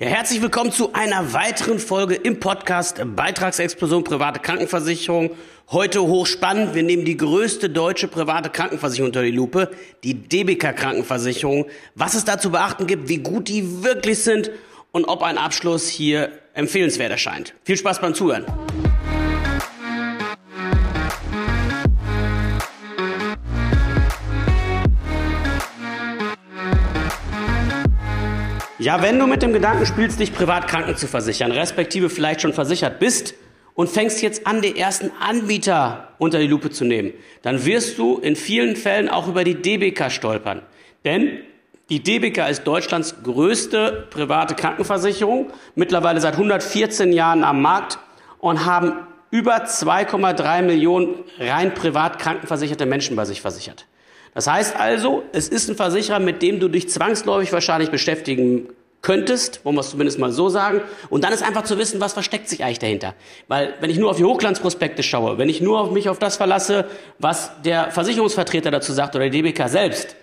Ja, herzlich willkommen zu einer weiteren Folge im Podcast Beitragsexplosion private Krankenversicherung. Heute hochspannend. Wir nehmen die größte deutsche private Krankenversicherung unter die Lupe, die DBK Krankenversicherung. Was es da zu beachten gibt, wie gut die wirklich sind und ob ein Abschluss hier empfehlenswert erscheint. Viel Spaß beim Zuhören. Ja, wenn du mit dem Gedanken spielst, dich privat kranken zu versichern, respektive vielleicht schon versichert bist und fängst jetzt an, den ersten Anbieter unter die Lupe zu nehmen, dann wirst du in vielen Fällen auch über die DBK stolpern. Denn die DBK ist Deutschlands größte private Krankenversicherung, mittlerweile seit 114 Jahren am Markt und haben über 2,3 Millionen rein privat krankenversicherte Menschen bei sich versichert. Das heißt also, es ist ein Versicherer, mit dem du dich zwangsläufig wahrscheinlich beschäftigen könntest, wollen wir es zumindest mal so sagen. Und dann ist einfach zu wissen, was versteckt sich eigentlich dahinter. Weil wenn ich nur auf die Hochglanzprospekte schaue, wenn ich nur auf mich auf das verlasse, was der Versicherungsvertreter dazu sagt oder die DBK selbst,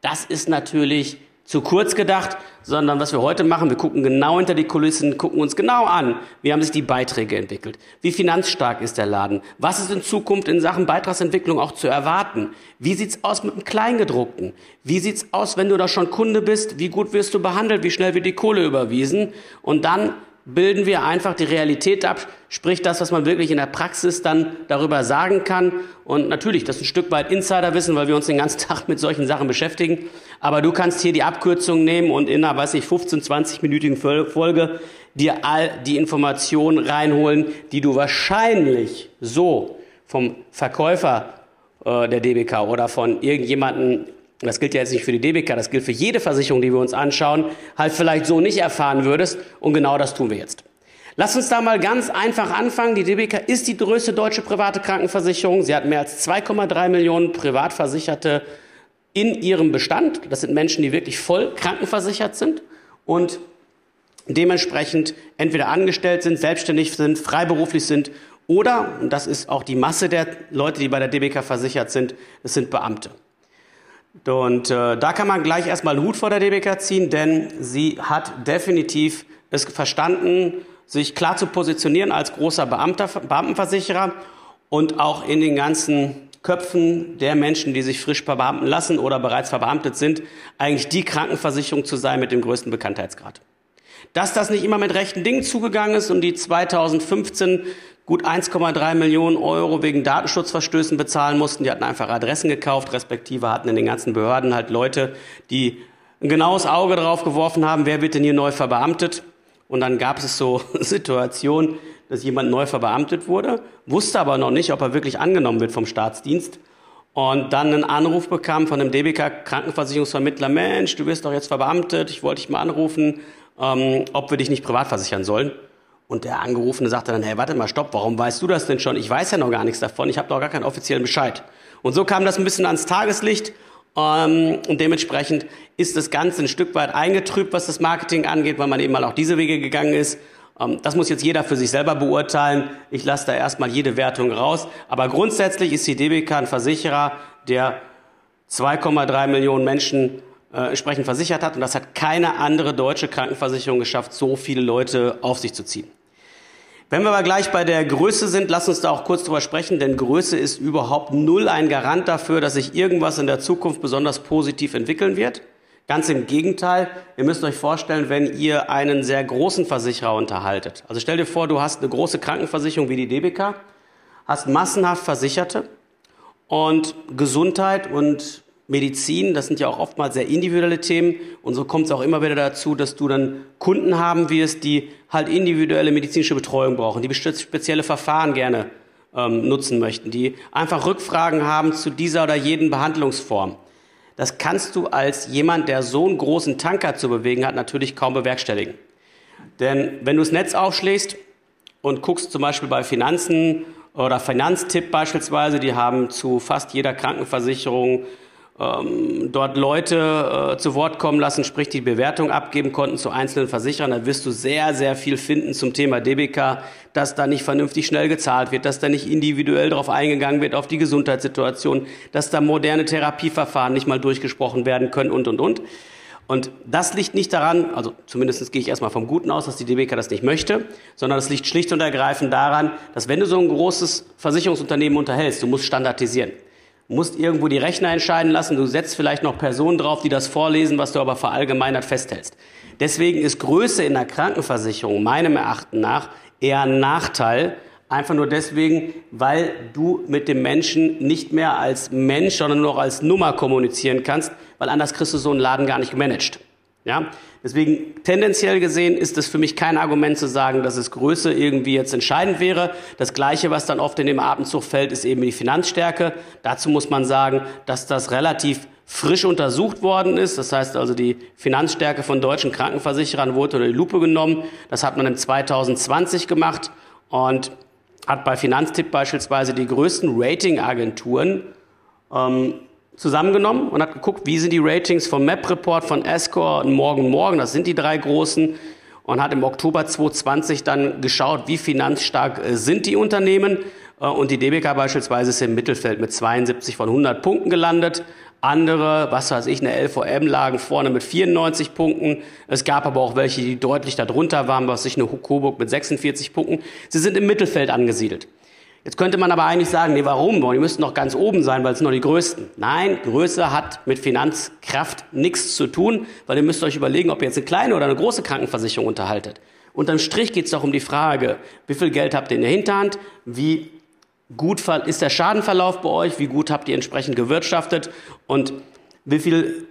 das ist natürlich zu kurz gedacht, sondern was wir heute machen, wir gucken genau hinter die Kulissen, gucken uns genau an, wie haben sich die Beiträge entwickelt, wie finanzstark ist der Laden, was ist in Zukunft in Sachen Beitragsentwicklung auch zu erwarten, wie sieht's aus mit dem Kleingedruckten, wie sieht's aus, wenn du da schon Kunde bist, wie gut wirst du behandelt, wie schnell wird die Kohle überwiesen und dann bilden wir einfach die Realität ab, sprich das, was man wirklich in der Praxis dann darüber sagen kann. Und natürlich, das ist ein Stück weit Insiderwissen, weil wir uns den ganzen Tag mit solchen Sachen beschäftigen. Aber du kannst hier die Abkürzung nehmen und in einer, weiß ich, 15, 20-minütigen Folge dir all die Informationen reinholen, die du wahrscheinlich so vom Verkäufer äh, der DBK oder von irgendjemandem das gilt ja jetzt nicht für die DBK, das gilt für jede Versicherung, die wir uns anschauen, halt vielleicht so nicht erfahren würdest. Und genau das tun wir jetzt. Lass uns da mal ganz einfach anfangen. Die DBK ist die größte deutsche private Krankenversicherung. Sie hat mehr als 2,3 Millionen Privatversicherte in ihrem Bestand. Das sind Menschen, die wirklich voll krankenversichert sind und dementsprechend entweder angestellt sind, selbstständig sind, freiberuflich sind oder, und das ist auch die Masse der Leute, die bei der DBK versichert sind, es sind Beamte. Und äh, da kann man gleich erstmal einen Hut vor der DBK ziehen, denn sie hat definitiv es verstanden, sich klar zu positionieren als großer Beamter, Beamtenversicherer und auch in den ganzen Köpfen der Menschen, die sich frisch verbeamten lassen oder bereits verbeamtet sind, eigentlich die Krankenversicherung zu sein mit dem größten Bekanntheitsgrad. Dass das nicht immer mit rechten Dingen zugegangen ist und die 2015 gut 1,3 Millionen Euro wegen Datenschutzverstößen bezahlen mussten. Die hatten einfach Adressen gekauft, respektive hatten in den ganzen Behörden halt Leute, die ein genaues Auge drauf geworfen haben, wer wird denn hier neu verbeamtet. Und dann gab es so Situationen, dass jemand neu verbeamtet wurde, wusste aber noch nicht, ob er wirklich angenommen wird vom Staatsdienst. Und dann einen Anruf bekam von einem DBK Krankenversicherungsvermittler, Mensch, du wirst doch jetzt verbeamtet, ich wollte dich mal anrufen, ähm, ob wir dich nicht privat versichern sollen. Und der Angerufene sagte dann, hey, warte mal, stopp, warum weißt du das denn schon? Ich weiß ja noch gar nichts davon, ich habe doch gar keinen offiziellen Bescheid. Und so kam das ein bisschen ans Tageslicht ähm, und dementsprechend ist das Ganze ein Stück weit eingetrübt, was das Marketing angeht, weil man eben mal auch diese Wege gegangen ist. Ähm, das muss jetzt jeder für sich selber beurteilen. Ich lasse da erstmal jede Wertung raus. Aber grundsätzlich ist die DBK ein Versicherer, der 2,3 Millionen Menschen äh, entsprechend versichert hat. Und das hat keine andere deutsche Krankenversicherung geschafft, so viele Leute auf sich zu ziehen. Wenn wir aber gleich bei der Größe sind, lass uns da auch kurz drüber sprechen, denn Größe ist überhaupt null ein Garant dafür, dass sich irgendwas in der Zukunft besonders positiv entwickeln wird. Ganz im Gegenteil, ihr müsst euch vorstellen, wenn ihr einen sehr großen Versicherer unterhaltet. Also stell dir vor, du hast eine große Krankenversicherung wie die DBK, hast massenhaft Versicherte und Gesundheit und Medizin, das sind ja auch oftmals sehr individuelle Themen. Und so kommt es auch immer wieder dazu, dass du dann Kunden haben wirst, die halt individuelle medizinische Betreuung brauchen, die spezielle Verfahren gerne ähm, nutzen möchten, die einfach Rückfragen haben zu dieser oder jeden Behandlungsform. Das kannst du als jemand, der so einen großen Tanker zu bewegen hat, natürlich kaum bewerkstelligen. Denn wenn du das Netz aufschlägst und guckst zum Beispiel bei Finanzen oder Finanztipp beispielsweise, die haben zu fast jeder Krankenversicherung ähm, dort Leute äh, zu Wort kommen lassen, sprich die Bewertung abgeben konnten zu einzelnen Versicherern, da wirst du sehr, sehr viel finden zum Thema DBK, dass da nicht vernünftig schnell gezahlt wird, dass da nicht individuell darauf eingegangen wird, auf die Gesundheitssituation, dass da moderne Therapieverfahren nicht mal durchgesprochen werden können und, und, und. Und das liegt nicht daran, also zumindest gehe ich erstmal vom Guten aus, dass die DBK das nicht möchte, sondern das liegt schlicht und ergreifend daran, dass wenn du so ein großes Versicherungsunternehmen unterhältst, du musst standardisieren. Musst irgendwo die Rechner entscheiden lassen, du setzt vielleicht noch Personen drauf, die das vorlesen, was du aber verallgemeinert festhältst. Deswegen ist Größe in der Krankenversicherung meinem Erachten nach eher ein Nachteil, Einfach nur deswegen, weil du mit dem Menschen nicht mehr als Mensch, sondern nur noch als Nummer kommunizieren kannst, weil anders kriegst du so einen Laden gar nicht gemanagt. Ja? Deswegen tendenziell gesehen ist es für mich kein Argument zu sagen, dass es Größe irgendwie jetzt entscheidend wäre. Das Gleiche, was dann oft in dem Atemzug fällt, ist eben die Finanzstärke. Dazu muss man sagen, dass das relativ frisch untersucht worden ist. Das heißt also, die Finanzstärke von deutschen Krankenversicherern wurde unter die Lupe genommen. Das hat man in 2020 gemacht und hat bei Finanztipp beispielsweise die größten Ratingagenturen ähm, zusammengenommen und hat geguckt, wie sind die Ratings vom Map-Report, von Escor und Morgen Morgen, das sind die drei großen, und hat im Oktober 2020 dann geschaut, wie finanzstark äh, sind die Unternehmen. Äh, und die DBK beispielsweise ist im Mittelfeld mit 72 von 100 Punkten gelandet. Andere, was weiß ich, eine LVM lagen vorne mit 94 Punkten. Es gab aber auch welche, die deutlich darunter waren, was ich eine Coburg mit 46 Punkten. Sie sind im Mittelfeld angesiedelt. Jetzt könnte man aber eigentlich sagen, nee, warum? Die müssten noch ganz oben sein, weil es nur die Größten. Nein, Größe hat mit Finanzkraft nichts zu tun, weil ihr müsst euch überlegen, ob ihr jetzt eine kleine oder eine große Krankenversicherung unterhaltet. Unterm Strich geht es doch um die Frage, wie viel Geld habt ihr in der Hinterhand, wie gut ist der Schadenverlauf bei euch, wie gut habt ihr entsprechend gewirtschaftet und wie viel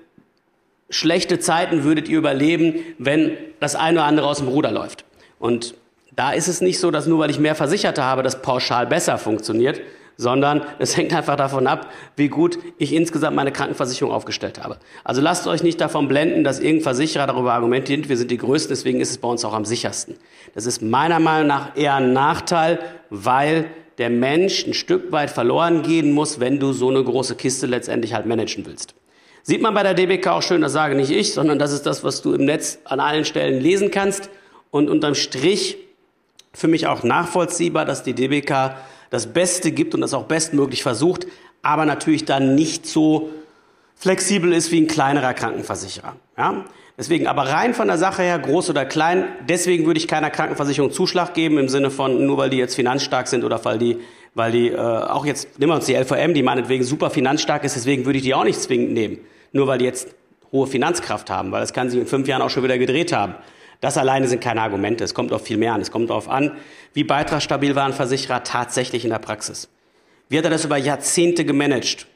schlechte Zeiten würdet ihr überleben, wenn das eine oder andere aus dem Ruder läuft. Und da ist es nicht so, dass nur weil ich mehr Versicherte habe, das pauschal besser funktioniert, sondern es hängt einfach davon ab, wie gut ich insgesamt meine Krankenversicherung aufgestellt habe. Also lasst euch nicht davon blenden, dass irgendein Versicherer darüber argumentiert, wir sind die Größten, deswegen ist es bei uns auch am sichersten. Das ist meiner Meinung nach eher ein Nachteil, weil der Mensch ein Stück weit verloren gehen muss, wenn du so eine große Kiste letztendlich halt managen willst. Sieht man bei der DBK auch schön, das sage nicht ich, sondern das ist das, was du im Netz an allen Stellen lesen kannst. Und unterm Strich für mich auch nachvollziehbar, dass die DBK das Beste gibt und das auch bestmöglich versucht, aber natürlich dann nicht so flexibel ist wie ein kleinerer Krankenversicherer. Ja? Deswegen aber rein von der Sache her, groß oder klein, deswegen würde ich keiner Krankenversicherung Zuschlag geben im Sinne von, nur weil die jetzt finanzstark sind oder weil die, weil die äh, auch jetzt, nehmen wir uns die LVM, die meinetwegen super finanzstark ist, deswegen würde ich die auch nicht zwingend nehmen. Nur weil die jetzt hohe Finanzkraft haben, weil das kann sich in fünf Jahren auch schon wieder gedreht haben. Das alleine sind keine Argumente. Es kommt auf viel mehr an. Es kommt darauf an, wie beitragsstabil war ein Versicherer tatsächlich in der Praxis. Wie hat er das über Jahrzehnte gemanagt?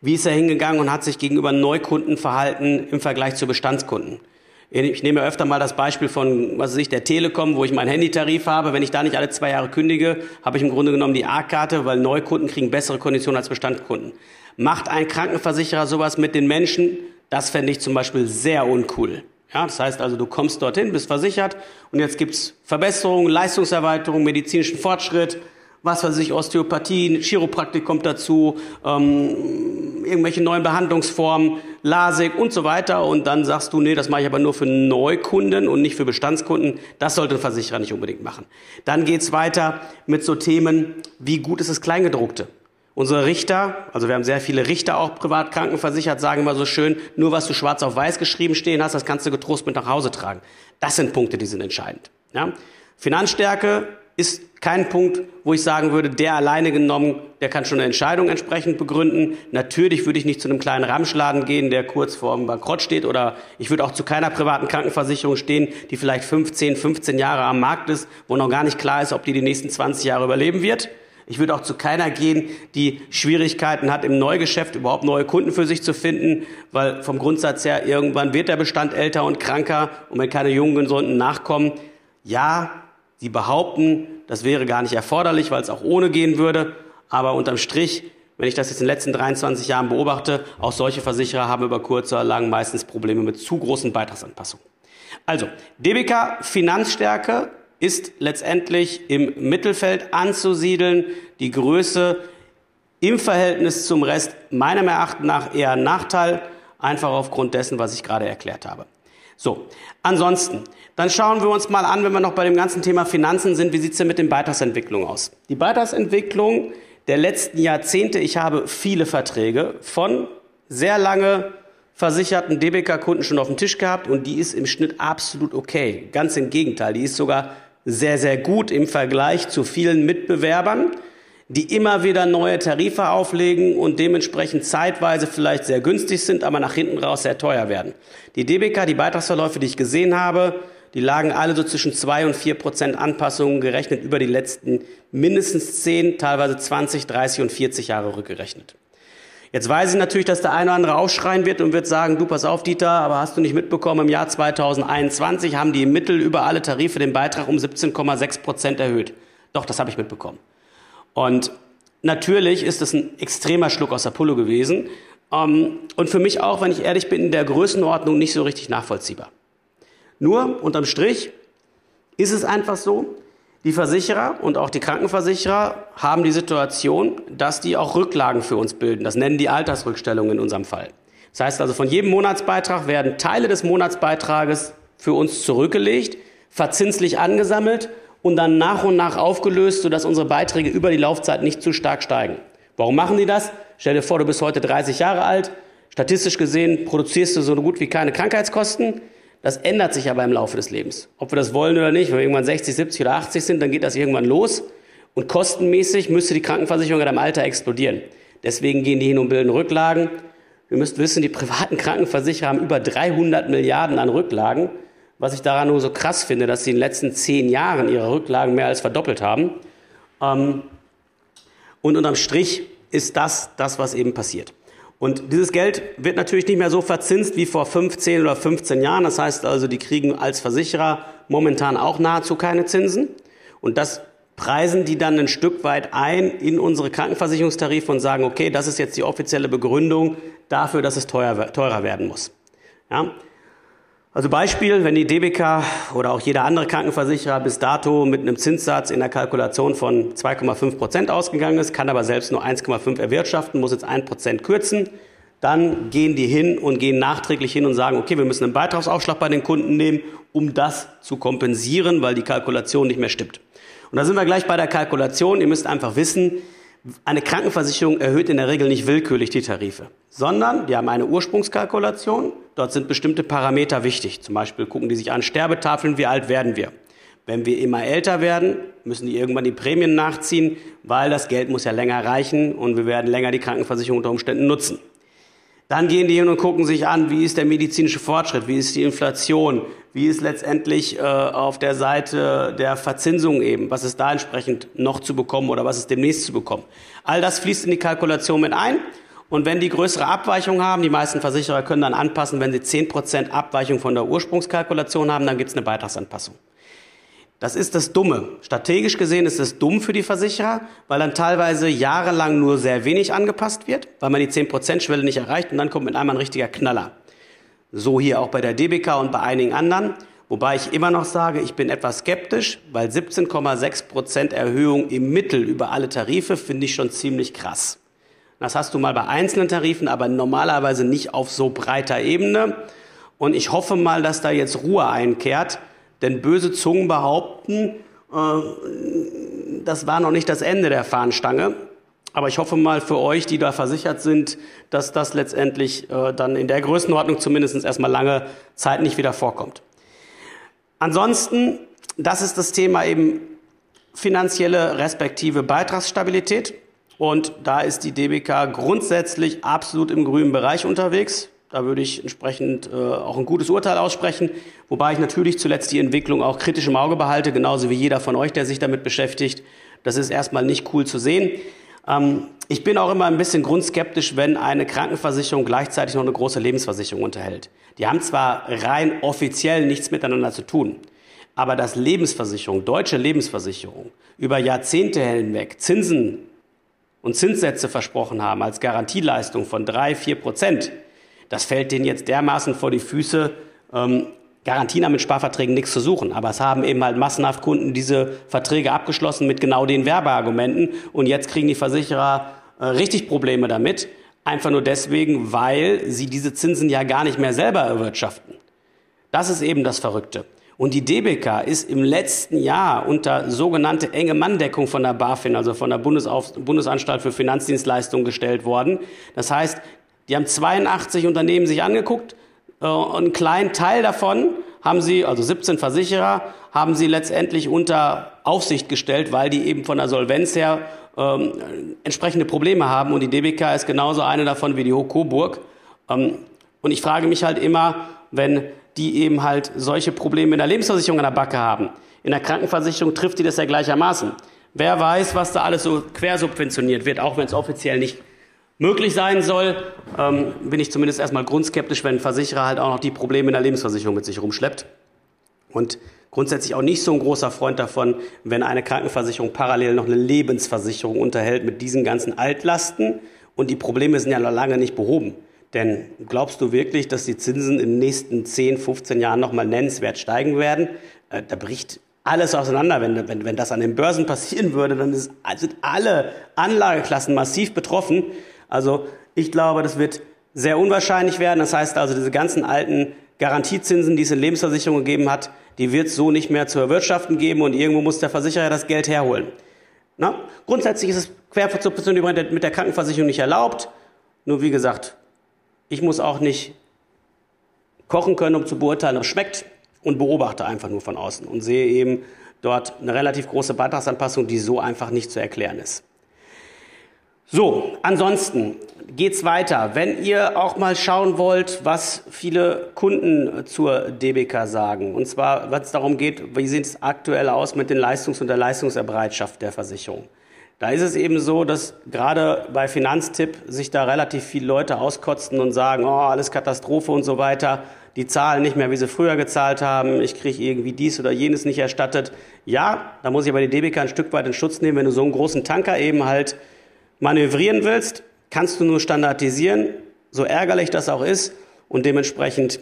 Wie ist er hingegangen und hat sich gegenüber Neukunden verhalten im Vergleich zu Bestandskunden? Ich nehme öfter mal das Beispiel von, was weiß ich, der Telekom, wo ich meinen Handytarif habe. Wenn ich da nicht alle zwei Jahre kündige, habe ich im Grunde genommen die A-Karte, weil Neukunden kriegen bessere Konditionen als Bestandskunden. Macht ein Krankenversicherer sowas mit den Menschen? Das fände ich zum Beispiel sehr uncool. Ja, das heißt also, du kommst dorthin, bist versichert und jetzt gibt's Verbesserungen, Leistungserweiterung, medizinischen Fortschritt, was weiß ich, Osteopathie, Chiropraktik kommt dazu, ähm, irgendwelche neuen Behandlungsformen, LASIK und so weiter. Und dann sagst du, nee, das mache ich aber nur für Neukunden und nicht für Bestandskunden. Das sollte ein Versicherer nicht unbedingt machen. Dann geht's weiter mit so Themen, wie gut ist das Kleingedruckte? Unsere Richter, also wir haben sehr viele Richter auch privat krankenversichert, sagen immer so schön, nur was du schwarz auf weiß geschrieben stehen hast, das kannst du getrost mit nach Hause tragen. Das sind Punkte, die sind entscheidend. Ja? Finanzstärke ist kein Punkt, wo ich sagen würde, der alleine genommen, der kann schon eine Entscheidung entsprechend begründen. Natürlich würde ich nicht zu einem kleinen Ramschladen gehen, der kurz vor dem Bankrott steht, oder ich würde auch zu keiner privaten Krankenversicherung stehen, die vielleicht 15, 15 Jahre am Markt ist, wo noch gar nicht klar ist, ob die die nächsten 20 Jahre überleben wird. Ich würde auch zu keiner gehen, die Schwierigkeiten hat, im Neugeschäft überhaupt neue Kunden für sich zu finden, weil vom Grundsatz her irgendwann wird der Bestand älter und kranker und wenn keine jungen, gesunden nachkommen, ja, Sie behaupten, das wäre gar nicht erforderlich, weil es auch ohne gehen würde. Aber unterm Strich, wenn ich das jetzt in den letzten 23 Jahren beobachte, auch solche Versicherer haben über kurz oder lang meistens Probleme mit zu großen Beitragsanpassungen. Also, DBK Finanzstärke ist letztendlich im Mittelfeld anzusiedeln. Die Größe im Verhältnis zum Rest meiner Erachtens nach eher ein Nachteil, einfach aufgrund dessen, was ich gerade erklärt habe. So, ansonsten, dann schauen wir uns mal an, wenn wir noch bei dem ganzen Thema Finanzen sind, wie sieht's denn mit den Beitragsentwicklungen aus? Die Beitragsentwicklung der letzten Jahrzehnte, ich habe viele Verträge von sehr lange versicherten DBK-Kunden schon auf dem Tisch gehabt und die ist im Schnitt absolut okay. Ganz im Gegenteil, die ist sogar sehr, sehr gut im Vergleich zu vielen Mitbewerbern, die immer wieder neue Tarife auflegen und dementsprechend zeitweise vielleicht sehr günstig sind, aber nach hinten raus sehr teuer werden. Die DBK, die Beitragsverläufe, die ich gesehen habe, die lagen alle so zwischen zwei und vier Prozent Anpassungen gerechnet über die letzten mindestens zehn, teilweise 20, 30 und 40 Jahre rückgerechnet. Jetzt weiß ich natürlich, dass der eine oder andere aufschreien wird und wird sagen, du pass auf, Dieter, aber hast du nicht mitbekommen, im Jahr 2021 haben die Mittel über alle Tarife den Beitrag um 17,6 Prozent erhöht. Doch, das habe ich mitbekommen. Und natürlich ist es ein extremer Schluck aus der Pulle gewesen. Ähm, und für mich auch, wenn ich ehrlich bin, in der Größenordnung nicht so richtig nachvollziehbar. Nur, unterm Strich, ist es einfach so, die Versicherer und auch die Krankenversicherer haben die Situation, dass die auch Rücklagen für uns bilden. Das nennen die Altersrückstellungen in unserem Fall. Das heißt also, von jedem Monatsbeitrag werden Teile des Monatsbeitrages für uns zurückgelegt, verzinslich angesammelt und dann nach und nach aufgelöst, sodass unsere Beiträge über die Laufzeit nicht zu stark steigen. Warum machen die das? Stell dir vor, du bist heute 30 Jahre alt. Statistisch gesehen produzierst du so gut wie keine Krankheitskosten. Das ändert sich aber im Laufe des Lebens. Ob wir das wollen oder nicht, wenn wir irgendwann 60, 70 oder 80 sind, dann geht das irgendwann los. Und kostenmäßig müsste die Krankenversicherung in deinem Alter explodieren. Deswegen gehen die hin und bilden Rücklagen. Ihr müsst wissen, die privaten Krankenversicherer haben über 300 Milliarden an Rücklagen. Was ich daran nur so krass finde, dass sie in den letzten zehn Jahren ihre Rücklagen mehr als verdoppelt haben. Ähm, und unterm Strich ist das das, was eben passiert. Und dieses Geld wird natürlich nicht mehr so verzinst wie vor 15 oder 15 Jahren. Das heißt also, die kriegen als Versicherer momentan auch nahezu keine Zinsen. Und das preisen die dann ein Stück weit ein in unsere Krankenversicherungstarife und sagen, okay, das ist jetzt die offizielle Begründung dafür, dass es teuer, teurer werden muss. Ja? Also Beispiel, wenn die DBK oder auch jeder andere Krankenversicherer bis dato mit einem Zinssatz in der Kalkulation von 2,5 Prozent ausgegangen ist, kann aber selbst nur 1,5 erwirtschaften, muss jetzt 1 Prozent kürzen, dann gehen die hin und gehen nachträglich hin und sagen, okay, wir müssen einen Beitragsaufschlag bei den Kunden nehmen, um das zu kompensieren, weil die Kalkulation nicht mehr stimmt. Und da sind wir gleich bei der Kalkulation. Ihr müsst einfach wissen, eine Krankenversicherung erhöht in der Regel nicht willkürlich die Tarife, sondern die haben eine Ursprungskalkulation. Dort sind bestimmte Parameter wichtig. Zum Beispiel gucken die sich an Sterbetafeln, wie alt werden wir. Wenn wir immer älter werden, müssen die irgendwann die Prämien nachziehen, weil das Geld muss ja länger reichen und wir werden länger die Krankenversicherung unter Umständen nutzen. Dann gehen die hin und gucken sich an, wie ist der medizinische Fortschritt, wie ist die Inflation, wie ist letztendlich äh, auf der Seite der Verzinsung eben, was ist da entsprechend noch zu bekommen oder was ist demnächst zu bekommen. All das fließt in die Kalkulation mit ein. Und wenn die größere Abweichung haben, die meisten Versicherer können dann anpassen, wenn sie 10% Abweichung von der Ursprungskalkulation haben, dann gibt es eine Beitragsanpassung. Das ist das Dumme. Strategisch gesehen ist es dumm für die Versicherer, weil dann teilweise jahrelang nur sehr wenig angepasst wird, weil man die 10%-Schwelle nicht erreicht und dann kommt mit einmal ein richtiger Knaller. So hier auch bei der DBK und bei einigen anderen. Wobei ich immer noch sage, ich bin etwas skeptisch, weil 17,6% Erhöhung im Mittel über alle Tarife finde ich schon ziemlich krass. Das hast du mal bei einzelnen Tarifen, aber normalerweise nicht auf so breiter Ebene. Und ich hoffe mal, dass da jetzt Ruhe einkehrt, denn böse Zungen behaupten, äh, das war noch nicht das Ende der Fahnenstange. Aber ich hoffe mal für euch, die da versichert sind, dass das letztendlich äh, dann in der Größenordnung zumindest erstmal lange Zeit nicht wieder vorkommt. Ansonsten, das ist das Thema eben finanzielle respektive Beitragsstabilität. Und da ist die DBK grundsätzlich absolut im grünen Bereich unterwegs. Da würde ich entsprechend äh, auch ein gutes Urteil aussprechen, wobei ich natürlich zuletzt die Entwicklung auch kritisch im Auge behalte, genauso wie jeder von euch, der sich damit beschäftigt. Das ist erstmal nicht cool zu sehen. Ähm, ich bin auch immer ein bisschen grundskeptisch, wenn eine Krankenversicherung gleichzeitig noch eine große Lebensversicherung unterhält. Die haben zwar rein offiziell nichts miteinander zu tun, aber dass Lebensversicherung, deutsche Lebensversicherung, über Jahrzehnte hinweg Zinsen und Zinssätze versprochen haben als Garantieleistung von drei, vier Prozent, das fällt denen jetzt dermaßen vor die Füße. Ähm, Garantien haben mit Sparverträgen nichts zu suchen, aber es haben eben halt massenhaft Kunden diese Verträge abgeschlossen mit genau den Werbeargumenten und jetzt kriegen die Versicherer äh, richtig Probleme damit, einfach nur deswegen, weil sie diese Zinsen ja gar nicht mehr selber erwirtschaften. Das ist eben das Verrückte. Und die DBK ist im letzten Jahr unter sogenannte enge Manndeckung von der BaFin, also von der Bundesauf Bundesanstalt für Finanzdienstleistungen, gestellt worden. Das heißt, Die haben 82 Unternehmen sich angeguckt einen kleinen Teil davon haben sie, also 17 Versicherer, haben sie letztendlich unter Aufsicht gestellt, weil die eben von der Solvenz her ähm, entsprechende Probleme haben. Und die DBK ist genauso eine davon wie die Coburg. Ähm, und ich frage mich halt immer, wenn die eben halt solche Probleme in der Lebensversicherung an der Backe haben. In der Krankenversicherung trifft die das ja gleichermaßen. Wer weiß, was da alles so quersubventioniert wird, auch wenn es offiziell nicht möglich sein soll, ähm, bin ich zumindest erstmal grundskeptisch, wenn ein Versicherer halt auch noch die Probleme in der Lebensversicherung mit sich rumschleppt. Und grundsätzlich auch nicht so ein großer Freund davon, wenn eine Krankenversicherung parallel noch eine Lebensversicherung unterhält mit diesen ganzen Altlasten und die Probleme sind ja noch lange nicht behoben. Denn glaubst du wirklich, dass die Zinsen in den nächsten 10, 15 Jahren nochmal nennenswert steigen werden? Äh, da bricht alles auseinander. Wenn, wenn, wenn das an den Börsen passieren würde, dann ist, sind alle Anlageklassen massiv betroffen. Also ich glaube, das wird sehr unwahrscheinlich werden. Das heißt also, diese ganzen alten Garantiezinsen, die es in Lebensversicherungen gegeben hat, die wird es so nicht mehr zu erwirtschaften geben und irgendwo muss der Versicherer das Geld herholen. Na? Grundsätzlich ist es Quersubvention mit der Krankenversicherung nicht erlaubt. Nur wie gesagt, ich muss auch nicht kochen können, um zu beurteilen, ob es schmeckt und beobachte einfach nur von außen und sehe eben dort eine relativ große Beitragsanpassung, die so einfach nicht zu erklären ist. So, ansonsten geht's weiter. Wenn ihr auch mal schauen wollt, was viele Kunden zur DBK sagen, und zwar, wenn es darum geht, wie sieht es aktuell aus mit den Leistungs- und der Leistungserbereitschaft der Versicherung. Da ist es eben so, dass gerade bei Finanztipp sich da relativ viele Leute auskotzen und sagen, oh, alles Katastrophe und so weiter. Die zahlen nicht mehr, wie sie früher gezahlt haben. Ich kriege irgendwie dies oder jenes nicht erstattet. Ja, da muss ich aber die DBK ein Stück weit in Schutz nehmen, wenn du so einen großen Tanker eben halt manövrieren willst, kannst du nur standardisieren, so ärgerlich das auch ist. Und dementsprechend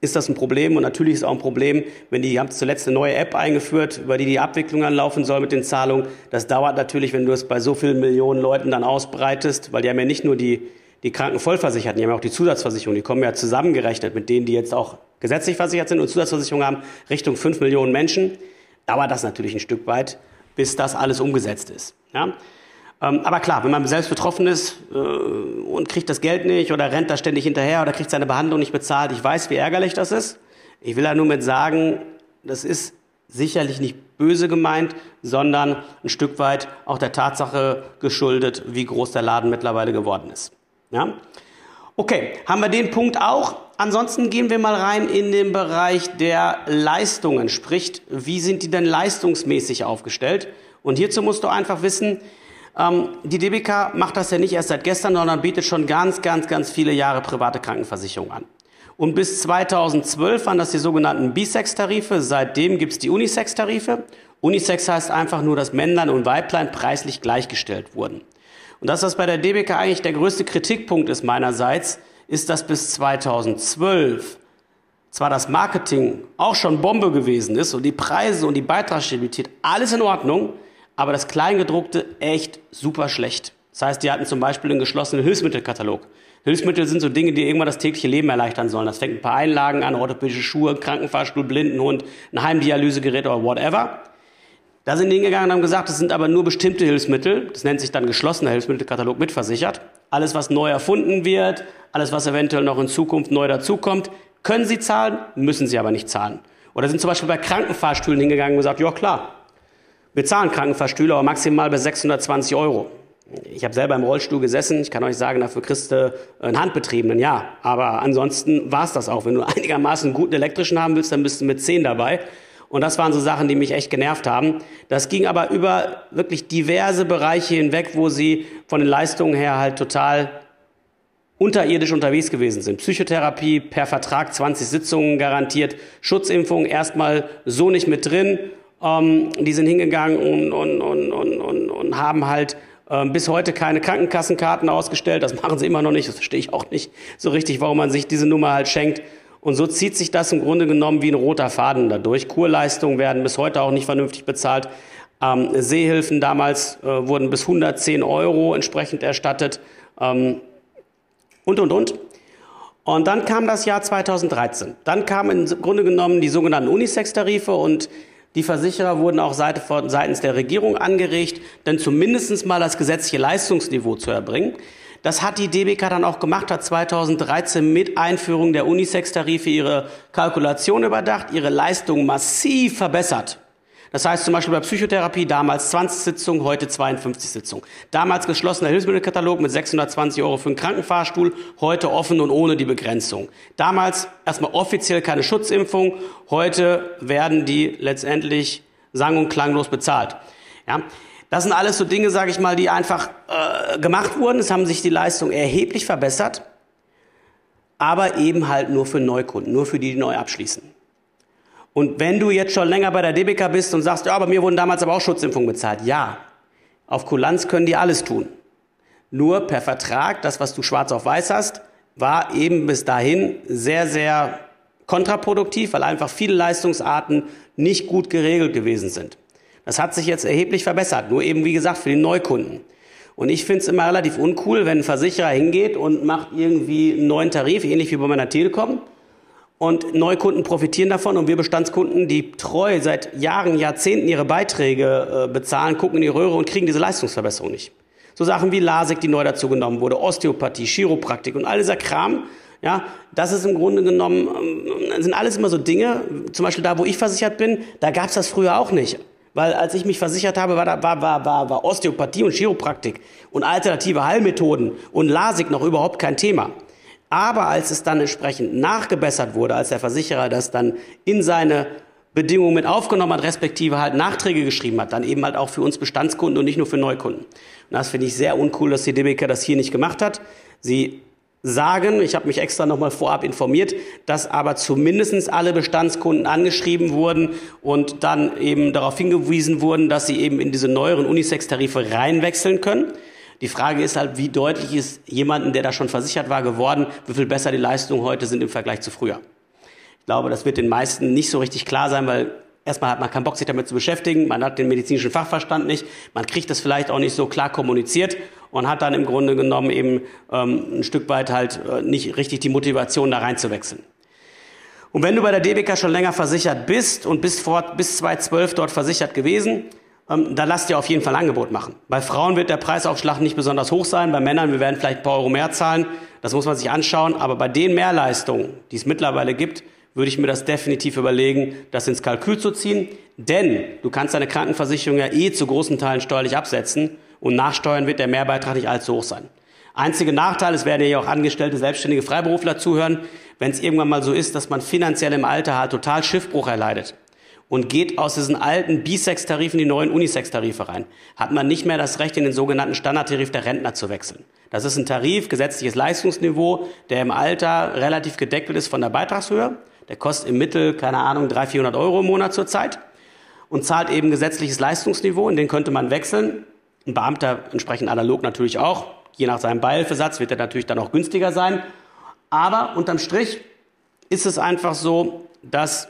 ist das ein Problem. Und natürlich ist auch ein Problem, wenn die, die haben zuletzt eine neue App eingeführt, über die die Abwicklung anlaufen soll mit den Zahlungen. Das dauert natürlich, wenn du es bei so vielen Millionen Leuten dann ausbreitest, weil die haben ja nicht nur die, die Krankenvollversicherten, die haben ja auch die Zusatzversicherung. Die kommen ja zusammengerechnet mit denen, die jetzt auch gesetzlich versichert sind und Zusatzversicherung haben, Richtung fünf Millionen Menschen. Dauert das natürlich ein Stück weit, bis das alles umgesetzt ist. Ja? Ähm, aber klar, wenn man selbst betroffen ist äh, und kriegt das Geld nicht oder rennt da ständig hinterher oder kriegt seine Behandlung nicht bezahlt, ich weiß, wie ärgerlich das ist. Ich will da nur mit sagen, das ist sicherlich nicht böse gemeint, sondern ein Stück weit auch der Tatsache geschuldet, wie groß der Laden mittlerweile geworden ist. Ja? Okay, haben wir den Punkt auch. Ansonsten gehen wir mal rein in den Bereich der Leistungen, sprich, wie sind die denn leistungsmäßig aufgestellt? Und hierzu musst du einfach wissen, ähm, die DBK macht das ja nicht erst seit gestern, sondern bietet schon ganz, ganz, ganz viele Jahre private Krankenversicherung an. Und bis 2012 waren das die sogenannten Bisex-Tarife. Seitdem gibt es die Unisex-Tarife. Unisex heißt einfach nur, dass Männlein und Weiblein preislich gleichgestellt wurden. Und das bei der DBK eigentlich der größte Kritikpunkt ist meinerseits, ist, dass bis 2012 zwar das Marketing auch schon Bombe gewesen ist und die Preise und die Beitragsstabilität alles in Ordnung, aber das Kleingedruckte echt super schlecht. Das heißt, die hatten zum Beispiel einen geschlossenen Hilfsmittelkatalog. Hilfsmittel sind so Dinge, die irgendwann das tägliche Leben erleichtern sollen. Das fängt ein paar Einlagen an, orthopädische Schuhe, Krankenfahrstuhl, Blindenhund, ein Heimdialysegerät oder whatever. Da sind die hingegangen und haben gesagt, das sind aber nur bestimmte Hilfsmittel. Das nennt sich dann geschlossener Hilfsmittelkatalog mitversichert. Alles, was neu erfunden wird, alles, was eventuell noch in Zukunft neu dazukommt, können Sie zahlen, müssen Sie aber nicht zahlen. Oder sind zum Beispiel bei Krankenfahrstühlen hingegangen und gesagt, ja klar, wir zahlen Krankenfahrstühle aber maximal bis 620 Euro. Ich habe selber im Rollstuhl gesessen. Ich kann euch sagen, dafür kriegst du einen handbetriebenen, ja. Aber ansonsten war es das auch. Wenn du einigermaßen guten elektrischen haben willst, dann bist du mit 10 dabei. Und das waren so Sachen, die mich echt genervt haben. Das ging aber über wirklich diverse Bereiche hinweg, wo sie von den Leistungen her halt total unterirdisch unterwegs gewesen sind. Psychotherapie per Vertrag 20 Sitzungen garantiert, Schutzimpfung erstmal so nicht mit drin ähm, die sind hingegangen und, und, und, und, und, und haben halt ähm, bis heute keine Krankenkassenkarten ausgestellt. Das machen sie immer noch nicht. Das verstehe ich auch nicht so richtig, warum man sich diese Nummer halt schenkt. Und so zieht sich das im Grunde genommen wie ein roter Faden dadurch. Kurleistungen werden bis heute auch nicht vernünftig bezahlt. Ähm, Seehilfen damals äh, wurden bis 110 Euro entsprechend erstattet. Ähm, und, und, und. Und dann kam das Jahr 2013. Dann kamen im Grunde genommen die sogenannten Unisex-Tarife und die Versicherer wurden auch seitens der Regierung angeregt, denn zumindest mal das gesetzliche Leistungsniveau zu erbringen. Das hat die DBK dann auch gemacht, hat 2013 mit Einführung der Unisex-Tarife ihre Kalkulation überdacht, ihre Leistung massiv verbessert. Das heißt zum Beispiel bei Psychotherapie damals 20 Sitzungen, heute 52 Sitzungen. Damals geschlossener Hilfsmittelkatalog mit 620 Euro für einen Krankenfahrstuhl, heute offen und ohne die Begrenzung. Damals erstmal offiziell keine Schutzimpfung, heute werden die letztendlich sang- und klanglos bezahlt. Ja, das sind alles so Dinge, sage ich mal, die einfach äh, gemacht wurden. Es haben sich die Leistungen erheblich verbessert, aber eben halt nur für Neukunden, nur für die, die neu abschließen. Und wenn du jetzt schon länger bei der DBK bist und sagst, ja, bei mir wurden damals aber auch Schutzimpfungen bezahlt, ja, auf Kulanz können die alles tun. Nur per Vertrag, das, was du schwarz auf weiß hast, war eben bis dahin sehr, sehr kontraproduktiv, weil einfach viele Leistungsarten nicht gut geregelt gewesen sind. Das hat sich jetzt erheblich verbessert, nur eben wie gesagt für die Neukunden. Und ich finde es immer relativ uncool, wenn ein Versicherer hingeht und macht irgendwie einen neuen Tarif, ähnlich wie bei meiner Telekom. Und Neukunden profitieren davon und wir Bestandskunden, die treu seit Jahren, Jahrzehnten ihre Beiträge äh, bezahlen, gucken in die Röhre und kriegen diese Leistungsverbesserung nicht. So Sachen wie LASIK, die neu dazu genommen wurde, Osteopathie, Chiropraktik und all dieser Kram, ja, das ist im Grunde genommen, ähm, sind alles immer so Dinge, zum Beispiel da, wo ich versichert bin, da gab es das früher auch nicht. Weil als ich mich versichert habe, war, da, war, war, war, war Osteopathie und Chiropraktik und alternative Heilmethoden und LASIK noch überhaupt kein Thema. Aber als es dann entsprechend nachgebessert wurde, als der Versicherer das dann in seine Bedingungen mit aufgenommen hat, respektive halt Nachträge geschrieben hat, dann eben halt auch für uns Bestandskunden und nicht nur für Neukunden. Und das finde ich sehr uncool, dass die DBK das hier nicht gemacht hat. Sie sagen, ich habe mich extra nochmal vorab informiert, dass aber zumindestens alle Bestandskunden angeschrieben wurden und dann eben darauf hingewiesen wurden, dass sie eben in diese neueren Unisex-Tarife reinwechseln können. Die Frage ist halt, wie deutlich ist jemanden, der da schon versichert war, geworden, wie viel besser die Leistungen heute sind im Vergleich zu früher. Ich glaube, das wird den meisten nicht so richtig klar sein, weil erstmal hat man keinen Bock, sich damit zu beschäftigen, man hat den medizinischen Fachverstand nicht, man kriegt das vielleicht auch nicht so klar kommuniziert und hat dann im Grunde genommen eben ähm, ein Stück weit halt äh, nicht richtig die Motivation, da reinzuwechseln. Und wenn du bei der DBK schon länger versichert bist und bist vor, bis 2012 dort versichert gewesen, ähm, da lasst ihr auf jeden Fall Angebot machen. Bei Frauen wird der Preisaufschlag nicht besonders hoch sein, bei Männern, wir werden vielleicht ein paar Euro mehr zahlen, das muss man sich anschauen, aber bei den Mehrleistungen, die es mittlerweile gibt, würde ich mir das definitiv überlegen, das ins Kalkül zu ziehen. Denn du kannst deine Krankenversicherung ja eh zu großen Teilen steuerlich absetzen und nachsteuern wird der Mehrbeitrag nicht allzu hoch sein. Einzige Nachteil, es werden ja auch angestellte, selbstständige Freiberufler zuhören, wenn es irgendwann mal so ist, dass man finanziell im Alter halt total Schiffbruch erleidet und geht aus diesen alten Bisex-Tarifen die neuen Unisex-Tarife rein, hat man nicht mehr das Recht, in den sogenannten Standardtarif der Rentner zu wechseln. Das ist ein Tarif, gesetzliches Leistungsniveau, der im Alter relativ gedeckelt ist von der Beitragshöhe. Der kostet im Mittel, keine Ahnung, 300, 400 Euro im Monat zurzeit und zahlt eben gesetzliches Leistungsniveau, in den könnte man wechseln. Ein Beamter entsprechend analog natürlich auch. Je nach seinem Beihilfesatz wird er natürlich dann auch günstiger sein. Aber unterm Strich ist es einfach so, dass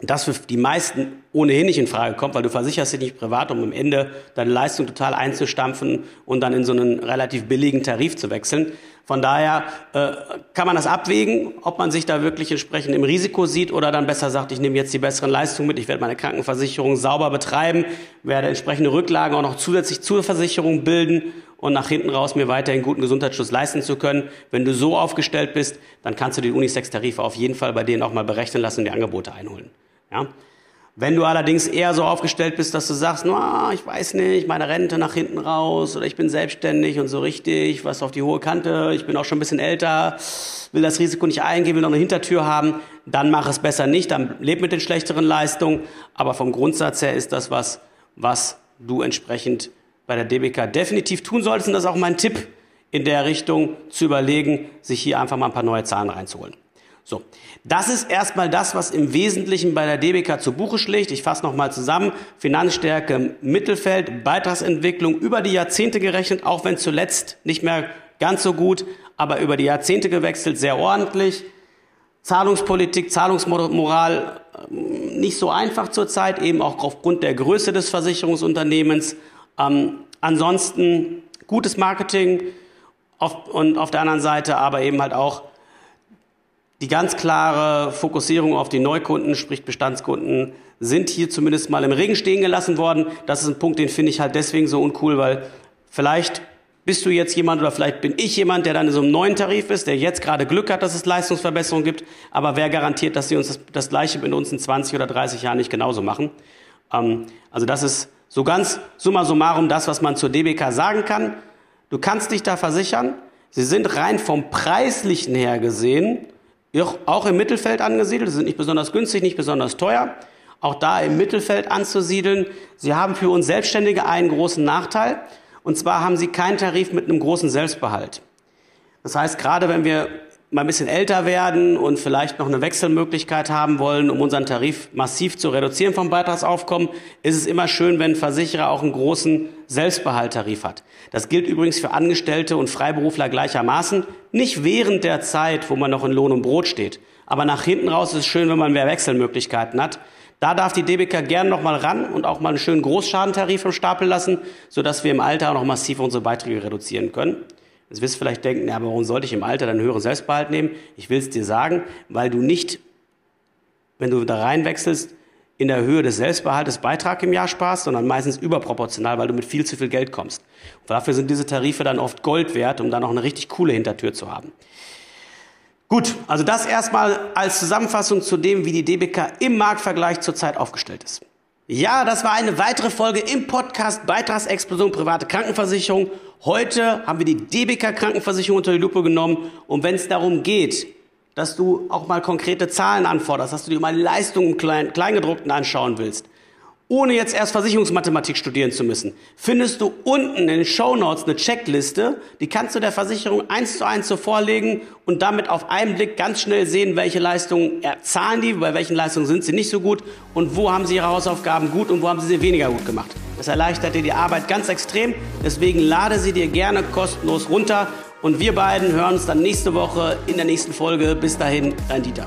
das für die meisten ohnehin nicht in Frage kommt, weil du versicherst dich nicht privat, um am Ende deine Leistung total einzustampfen und dann in so einen relativ billigen Tarif zu wechseln. Von daher äh, kann man das abwägen, ob man sich da wirklich entsprechend im Risiko sieht oder dann besser sagt, ich nehme jetzt die besseren Leistungen mit, ich werde meine Krankenversicherung sauber betreiben, werde entsprechende Rücklagen auch noch zusätzlich zur Versicherung bilden und nach hinten raus mir weiterhin guten Gesundheitsschutz leisten zu können. Wenn du so aufgestellt bist, dann kannst du die Unisex-Tarife auf jeden Fall bei denen auch mal berechnen lassen und die Angebote einholen. Ja? Wenn du allerdings eher so aufgestellt bist, dass du sagst, no, ich weiß nicht, meine Rente nach hinten raus oder ich bin selbstständig und so richtig, was auf die hohe Kante, ich bin auch schon ein bisschen älter, will das Risiko nicht eingehen, will noch eine Hintertür haben, dann mach es besser nicht, dann leb mit den schlechteren Leistungen. Aber vom Grundsatz her ist das was, was du entsprechend bei der DBK definitiv tun solltest. Und das ist auch mein Tipp in der Richtung zu überlegen, sich hier einfach mal ein paar neue Zahlen reinzuholen. So, das ist erstmal das, was im Wesentlichen bei der DBK zu Buche schlägt. Ich fasse nochmal zusammen. Finanzstärke Mittelfeld, Beitragsentwicklung über die Jahrzehnte gerechnet, auch wenn zuletzt nicht mehr ganz so gut, aber über die Jahrzehnte gewechselt, sehr ordentlich. Zahlungspolitik, Zahlungsmoral ähm, nicht so einfach zurzeit, eben auch aufgrund der Größe des Versicherungsunternehmens. Ähm, ansonsten gutes Marketing auf, und auf der anderen Seite aber eben halt auch die ganz klare Fokussierung auf die Neukunden, sprich Bestandskunden, sind hier zumindest mal im Regen stehen gelassen worden. Das ist ein Punkt, den finde ich halt deswegen so uncool, weil vielleicht Bist du jetzt jemand oder vielleicht bin ich jemand, der dann in so einem neuen Tarif ist, der jetzt gerade Glück hat, dass es Leistungsverbesserungen gibt, aber wer garantiert, dass sie uns das, das Gleiche mit uns in 20 oder 30 Jahren nicht genauso machen? Ähm, also das ist so ganz summa summarum das, was man zur DBK sagen kann. Du kannst dich da versichern. Sie sind rein vom preislichen her gesehen auch im Mittelfeld angesiedelt. Sie sind nicht besonders günstig, nicht besonders teuer. Auch da im Mittelfeld anzusiedeln. Sie haben für uns Selbstständige einen großen Nachteil. Und zwar haben sie keinen Tarif mit einem großen Selbstbehalt. Das heißt, gerade wenn wir mal ein bisschen älter werden und vielleicht noch eine Wechselmöglichkeit haben wollen, um unseren Tarif massiv zu reduzieren vom Beitragsaufkommen, ist es immer schön, wenn ein Versicherer auch einen großen Selbstbehalttarif hat. Das gilt übrigens für Angestellte und Freiberufler gleichermaßen. Nicht während der Zeit, wo man noch in Lohn und Brot steht. Aber nach hinten raus ist es schön, wenn man mehr Wechselmöglichkeiten hat. Da darf die DBK gern noch mal ran und auch mal einen schönen Großschadentarif im Stapel lassen, sodass wir im Alter auch noch massiv unsere Beiträge reduzieren können. Jetzt wirst du vielleicht denken, ja, warum sollte ich im Alter dann höheren Selbstbehalt nehmen? Ich will es dir sagen, weil du nicht, wenn du da reinwechselst, in der Höhe des Selbstbehaltes Beitrag im Jahr sparst, sondern meistens überproportional, weil du mit viel zu viel Geld kommst. Und dafür sind diese Tarife dann oft Gold wert, um dann auch eine richtig coole Hintertür zu haben. Gut, also das erstmal als Zusammenfassung zu dem, wie die DBK im Marktvergleich zurzeit aufgestellt ist. Ja, das war eine weitere Folge im Podcast Beitragsexplosion private Krankenversicherung. Heute haben wir die DBK Krankenversicherung unter die Lupe genommen. Und wenn es darum geht, dass du auch mal konkrete Zahlen anforderst, dass du dir mal Leistungen im Kleingedruckten anschauen willst, ohne jetzt erst Versicherungsmathematik studieren zu müssen, findest du unten in den Show Notes eine Checkliste, die kannst du der Versicherung eins zu eins so vorlegen und damit auf einen Blick ganz schnell sehen, welche Leistungen zahlen die, bei welchen Leistungen sind sie nicht so gut und wo haben sie ihre Hausaufgaben gut und wo haben sie sie weniger gut gemacht. Das erleichtert dir die Arbeit ganz extrem, deswegen lade sie dir gerne kostenlos runter und wir beiden hören uns dann nächste Woche in der nächsten Folge. Bis dahin, dein Dieter.